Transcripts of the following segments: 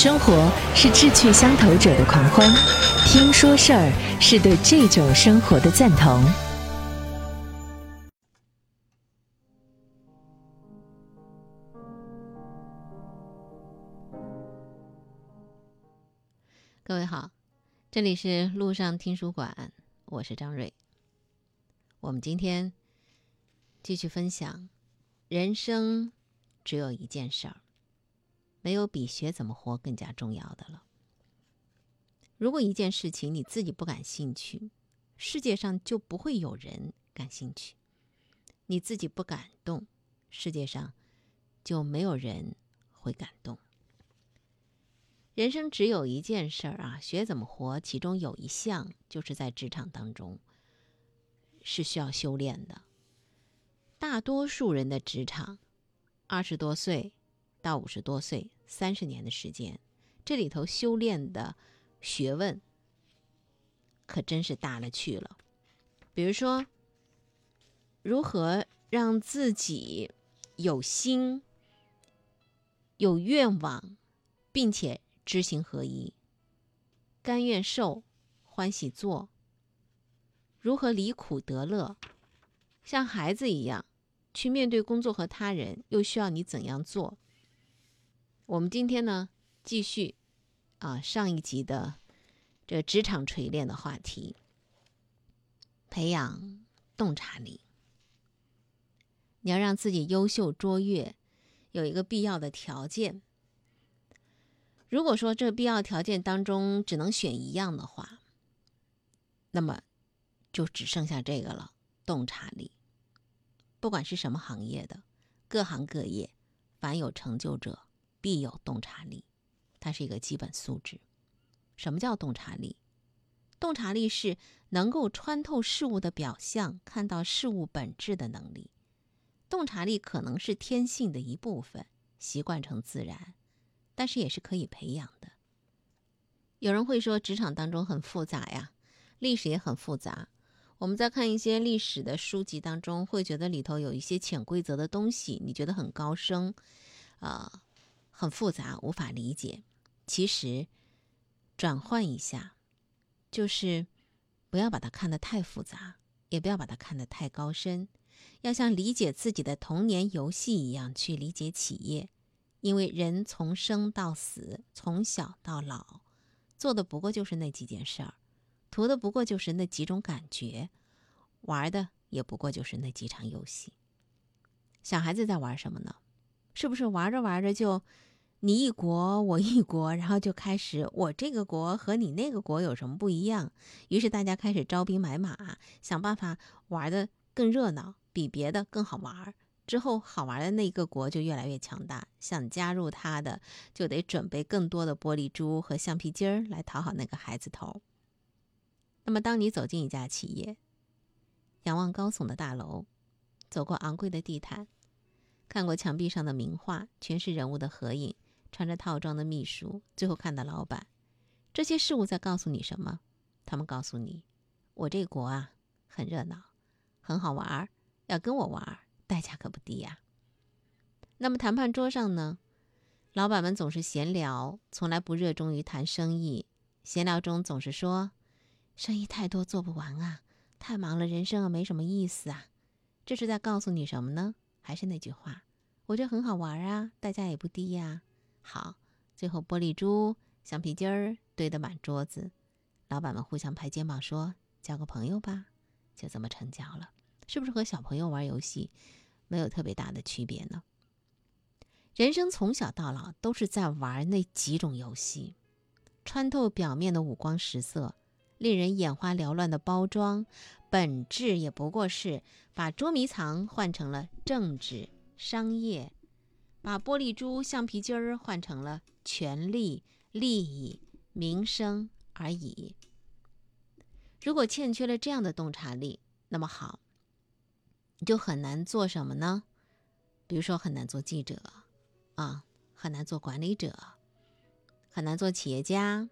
生活是志趣相投者的狂欢，听说事儿是对这种生活的赞同。各位好，这里是路上听书馆，我是张瑞。我们今天继续分享，人生只有一件事儿。没有比学怎么活更加重要的了。如果一件事情你自己不感兴趣，世界上就不会有人感兴趣；你自己不感动，世界上就没有人会感动。人生只有一件事儿啊，学怎么活，其中有一项就是在职场当中是需要修炼的。大多数人的职场，二十多岁到五十多岁。三十年的时间，这里头修炼的学问可真是大了去了。比如说，如何让自己有心、有愿望，并且知行合一，甘愿受、欢喜做；如何离苦得乐，像孩子一样去面对工作和他人，又需要你怎样做？我们今天呢，继续啊上一集的这职场锤炼的话题，培养洞察力。你要让自己优秀卓越，有一个必要的条件。如果说这必要条件当中只能选一样的话，那么就只剩下这个了——洞察力。不管是什么行业的，各行各业，凡有成就者。必有洞察力，它是一个基本素质。什么叫洞察力？洞察力是能够穿透事物的表象，看到事物本质的能力。洞察力可能是天性的一部分，习惯成自然，但是也是可以培养的。有人会说，职场当中很复杂呀，历史也很复杂。我们在看一些历史的书籍当中，会觉得里头有一些潜规则的东西，你觉得很高深，啊。很复杂，无法理解。其实，转换一下，就是不要把它看得太复杂，也不要把它看得太高深。要像理解自己的童年游戏一样去理解企业，因为人从生到死，从小到老，做的不过就是那几件事儿，图的不过就是那几种感觉，玩的也不过就是那几场游戏。小孩子在玩什么呢？是不是玩着玩着就？你一国我一国，然后就开始我这个国和你那个国有什么不一样？于是大家开始招兵买马，想办法玩的更热闹，比别的更好玩。之后好玩的那个国就越来越强大，想加入他的就得准备更多的玻璃珠和橡皮筋儿来讨好那个孩子头。那么，当你走进一家企业，仰望高耸的大楼，走过昂贵的地毯，看过墙壁上的名画，全是人物的合影。穿着套装的秘书，最后看到老板，这些事物在告诉你什么？他们告诉你，我这国啊很热闹，很好玩儿，要跟我玩儿，代价可不低呀。那么谈判桌上呢，老板们总是闲聊，从来不热衷于谈生意。闲聊中总是说，生意太多做不完啊，太忙了，人生啊没什么意思啊。这是在告诉你什么呢？还是那句话，我这很好玩啊，代价也不低呀。好，最后玻璃珠、橡皮筋儿堆得满桌子，老板们互相拍肩膀说：“交个朋友吧。”就这么成交了，是不是和小朋友玩游戏没有特别大的区别呢？人生从小到老都是在玩那几种游戏，穿透表面的五光十色、令人眼花缭乱的包装，本质也不过是把捉迷藏换成了政治、商业。把玻璃珠、橡皮筋儿换成了权力、利益、名声而已。如果欠缺了这样的洞察力，那么好，你就很难做什么呢？比如说，很难做记者，啊，很难做管理者，很难做企业家。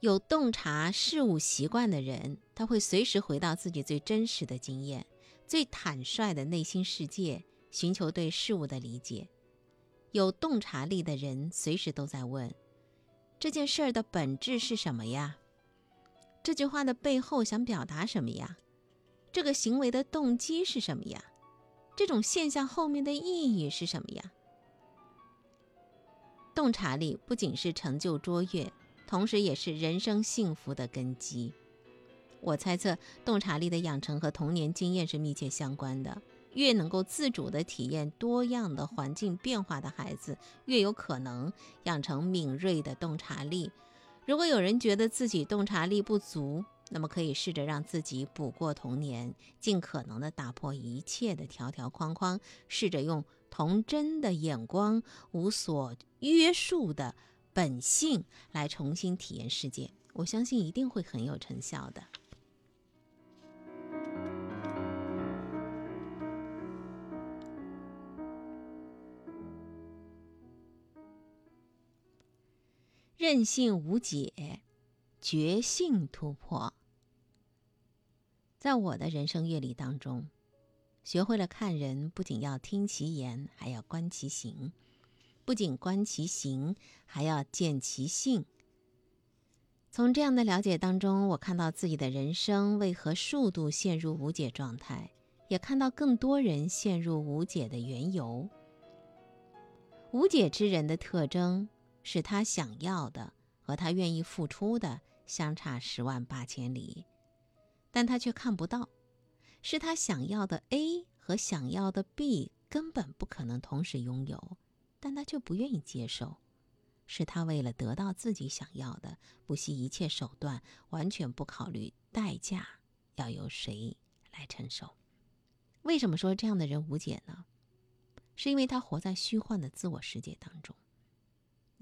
有洞察事物习惯的人，他会随时回到自己最真实的经验、最坦率的内心世界。寻求对事物的理解，有洞察力的人随时都在问：这件事儿的本质是什么呀？这句话的背后想表达什么呀？这个行为的动机是什么呀？这种现象后面的意义是什么呀？洞察力不仅是成就卓越，同时也是人生幸福的根基。我猜测，洞察力的养成和童年经验是密切相关的。越能够自主地体验多样的环境变化的孩子，越有可能养成敏锐的洞察力。如果有人觉得自己洞察力不足，那么可以试着让自己补过童年，尽可能地打破一切的条条框框，试着用童真的眼光、无所约束的本性来重新体验世界。我相信一定会很有成效的。任性无解，觉性突破。在我的人生阅历当中，学会了看人，不仅要听其言，还要观其行；不仅观其行，还要见其性。从这样的了解当中，我看到自己的人生为何数度陷入无解状态，也看到更多人陷入无解的缘由。无解之人的特征。是他想要的和他愿意付出的相差十万八千里，但他却看不到；是他想要的 A 和想要的 B 根本不可能同时拥有，但他却不愿意接受；是他为了得到自己想要的，不惜一切手段，完全不考虑代价要由谁来承受。为什么说这样的人无解呢？是因为他活在虚幻的自我世界当中。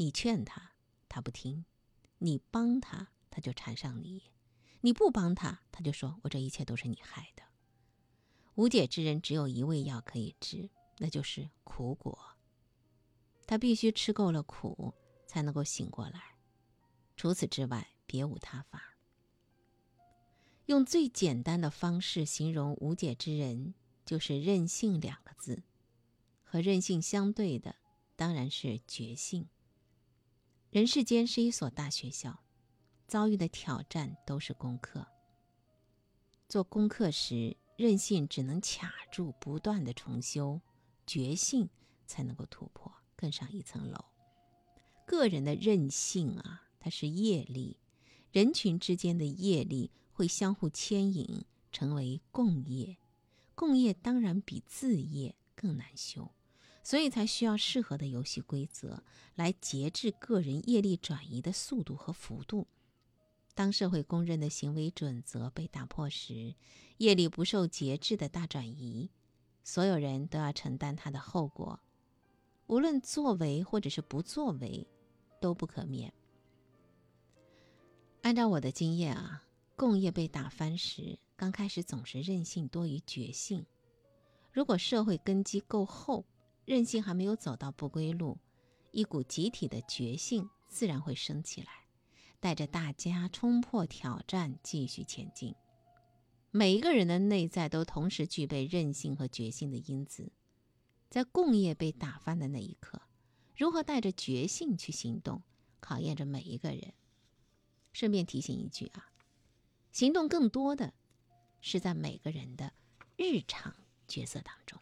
你劝他，他不听；你帮他，他就缠上你；你不帮他，他就说我这一切都是你害的。无解之人只有一味药可以治，那就是苦果。他必须吃够了苦，才能够醒过来。除此之外，别无他法。用最简单的方式形容无解之人，就是“任性”两个字。和任性相对的，当然是觉性。人世间是一所大学校，遭遇的挑战都是功课。做功课时，任性只能卡住，不断的重修；觉性才能够突破，更上一层楼。个人的任性啊，它是业力；人群之间的业力会相互牵引，成为共业。共业当然比自业更难修。所以才需要适合的游戏规则来节制个人业力转移的速度和幅度。当社会公认的行为准则被打破时，业力不受节制的大转移，所有人都要承担它的后果，无论作为或者是不作为，都不可免。按照我的经验啊，共业被打翻时，刚开始总是任性多于觉性。如果社会根基够厚，韧性还没有走到不归路，一股集体的觉性自然会升起来，带着大家冲破挑战，继续前进。每一个人的内在都同时具备韧性和觉性的因子，在共业被打翻的那一刻，如何带着觉性去行动，考验着每一个人。顺便提醒一句啊，行动更多的是在每个人的日常角色当中。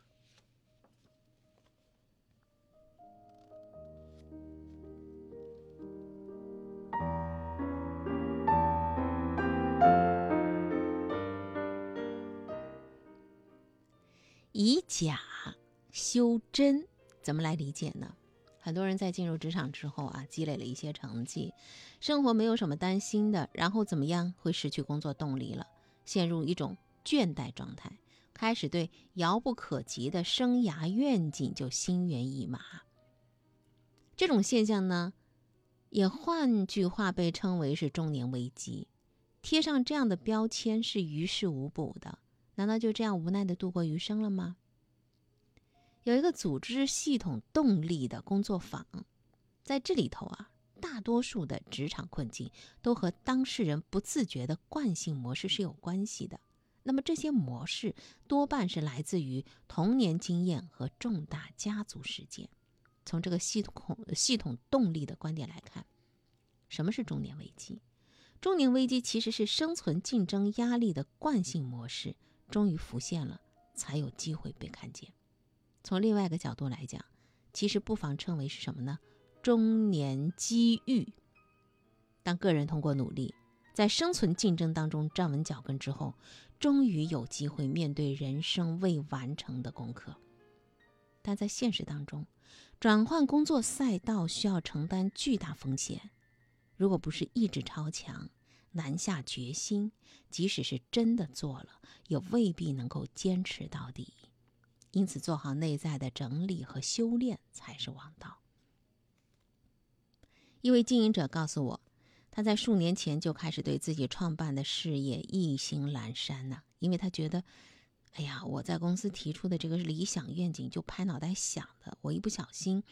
以假修真，怎么来理解呢？很多人在进入职场之后啊，积累了一些成绩，生活没有什么担心的，然后怎么样？会失去工作动力了，陷入一种倦怠状态，开始对遥不可及的生涯愿景就心猿意马。这种现象呢，也换句话被称为是中年危机。贴上这样的标签是于事无补的。难道就这样无奈的度过余生了吗？有一个组织系统动力的工作坊，在这里头啊，大多数的职场困境都和当事人不自觉的惯性模式是有关系的。那么这些模式多半是来自于童年经验和重大家族事件。从这个系统系统动力的观点来看，什么是中年危机？中年危机其实是生存竞争压力的惯性模式终于浮现了，才有机会被看见。从另外一个角度来讲，其实不妨称为是什么呢？中年机遇。当个人通过努力，在生存竞争当中站稳脚跟之后，终于有机会面对人生未完成的功课。但在现实当中，转换工作赛道需要承担巨大风险。如果不是意志超强、难下决心，即使是真的做了，也未必能够坚持到底。因此，做好内在的整理和修炼才是王道。一位经营者告诉我，他在数年前就开始对自己创办的事业意兴阑珊呢，因为他觉得。哎呀，我在公司提出的这个理想愿景就拍脑袋想的，我一不小心，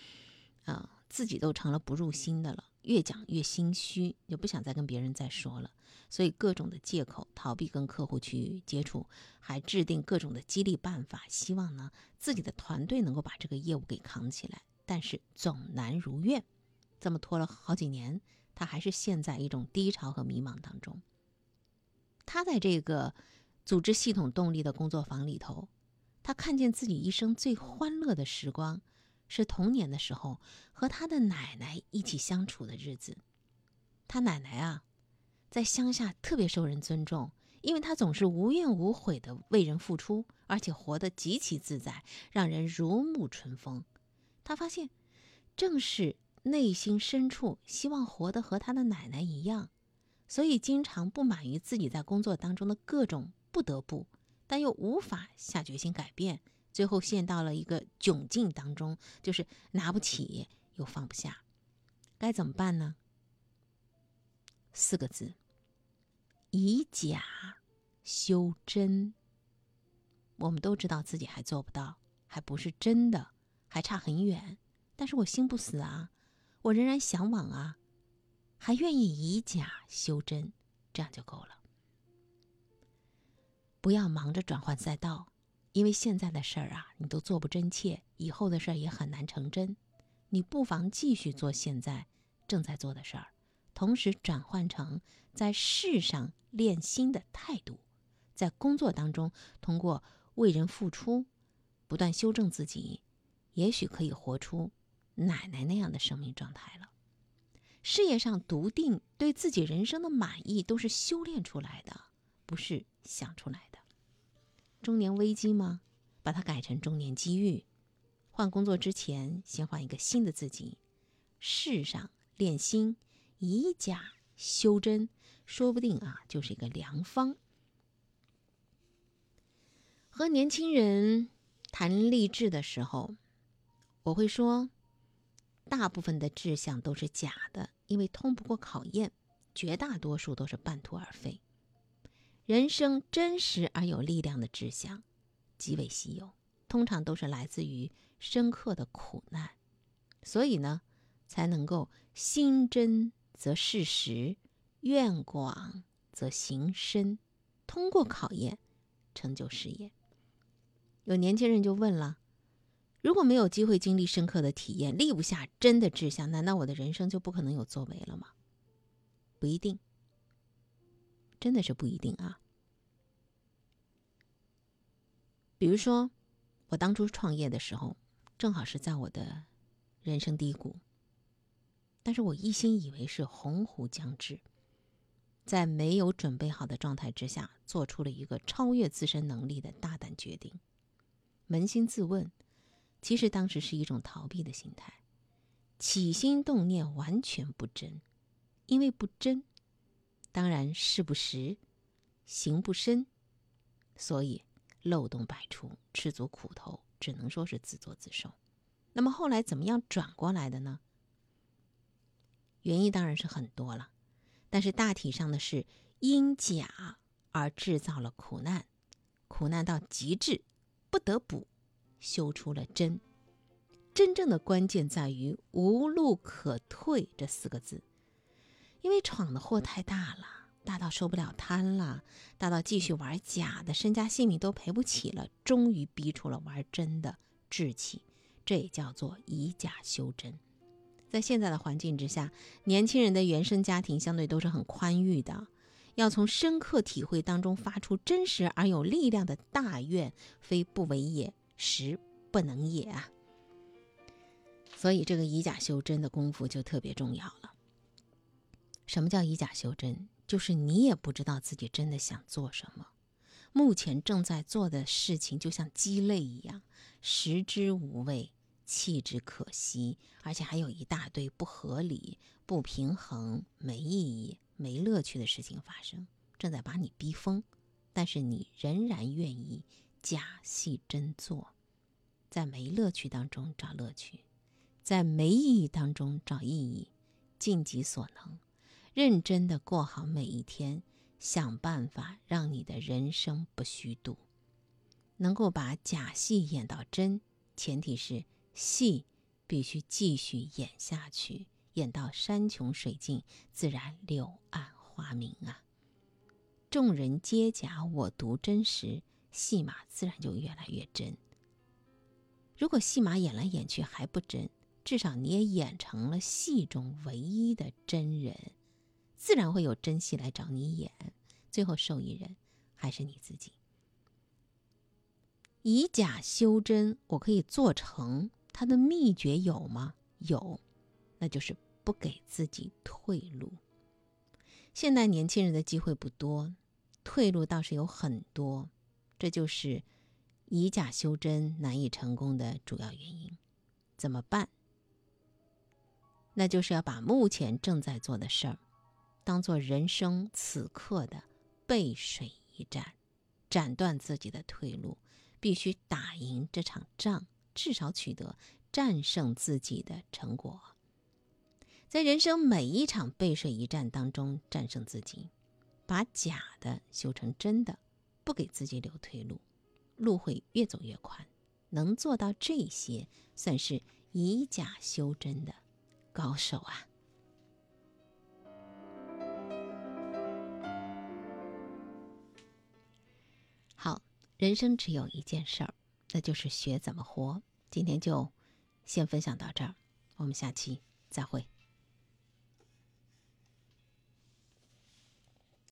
啊，自己都成了不入心的了。越讲越心虚，就不想再跟别人再说了。所以各种的借口逃避跟客户去接触，还制定各种的激励办法，希望呢自己的团队能够把这个业务给扛起来。但是总难如愿，这么拖了好几年，他还是陷在一种低潮和迷茫当中。他在这个。组织系统动力的工作坊里头，他看见自己一生最欢乐的时光，是童年的时候和他的奶奶一起相处的日子。他奶奶啊，在乡下特别受人尊重，因为他总是无怨无悔的为人付出，而且活得极其自在，让人如沐春风。他发现，正是内心深处希望活得和他的奶奶一样，所以经常不满于自己在工作当中的各种。不得不，但又无法下决心改变，最后陷到了一个窘境当中，就是拿不起又放不下，该怎么办呢？四个字：以假修真。我们都知道自己还做不到，还不是真的，还差很远。但是我心不死啊，我仍然向往啊，还愿意以假修真，这样就够了。不要忙着转换赛道，因为现在的事儿啊，你都做不真切，以后的事儿也很难成真。你不妨继续做现在正在做的事儿，同时转换成在世上练心的态度，在工作当中通过为人付出，不断修正自己，也许可以活出奶奶那样的生命状态了。事业上笃定，对自己人生的满意，都是修炼出来的，不是想出来的。中年危机吗？把它改成中年机遇。换工作之前，先换一个新的自己。世上练心，以假修真，说不定啊，就是一个良方。和年轻人谈励志的时候，我会说，大部分的志向都是假的，因为通不过考验，绝大多数都是半途而废。人生真实而有力量的志向，极为稀有，通常都是来自于深刻的苦难，所以呢，才能够心真则事实，愿广则行深，通过考验，成就事业。有年轻人就问了：如果没有机会经历深刻的体验，立不下真的志向，难道我的人生就不可能有作为了吗？不一定。真的是不一定啊。比如说，我当初创业的时候，正好是在我的人生低谷，但是我一心以为是鸿鹄将至，在没有准备好的状态之下，做出了一个超越自身能力的大胆决定。扪心自问，其实当时是一种逃避的心态，起心动念完全不真，因为不真。当然事不实，行不深，所以漏洞百出，吃足苦头，只能说是自作自受。那么后来怎么样转过来的呢？原因当然是很多了，但是大体上的是因假而制造了苦难，苦难到极致，不得不修出了真。真正的关键在于“无路可退”这四个字。因为闯的祸太大了，大到收不了摊了，大到继续玩假的，身家性命都赔不起了。终于逼出了玩真的志气，这也叫做以假修真。在现在的环境之下，年轻人的原生家庭相对都是很宽裕的，要从深刻体会当中发出真实而有力量的大愿，非不为也，实不能也啊。所以，这个以假修真的功夫就特别重要了。什么叫以假修真？就是你也不知道自己真的想做什么，目前正在做的事情就像鸡肋一样，食之无味。弃之可惜，而且还有一大堆不合理、不平衡、没意义、没乐趣的事情发生，正在把你逼疯。但是你仍然愿意假戏真做，在没乐趣当中找乐趣，在没意义当中找意义，尽己所能，认真的过好每一天，想办法让你的人生不虚度，能够把假戏演到真，前提是。戏必须继续演下去，演到山穷水尽，自然柳暗花明啊！众人皆假，我独真时，戏码自然就越来越真。如果戏码演来演去还不真，至少你也演成了戏中唯一的真人，自然会有真戏来找你演，最后受益人还是你自己。以假修真，我可以做成。它的秘诀有吗？有，那就是不给自己退路。现代年轻人的机会不多，退路倒是有很多，这就是以假修真难以成功的主要原因。怎么办？那就是要把目前正在做的事儿，当做人生此刻的背水一战，斩断自己的退路，必须打赢这场仗。至少取得战胜自己的成果，在人生每一场背水一战当中战胜自己，把假的修成真的，不给自己留退路，路会越走越宽。能做到这些，算是以假修真的高手啊！人生只有一件事儿。那就是学怎么活。今天就先分享到这儿，我们下期再会。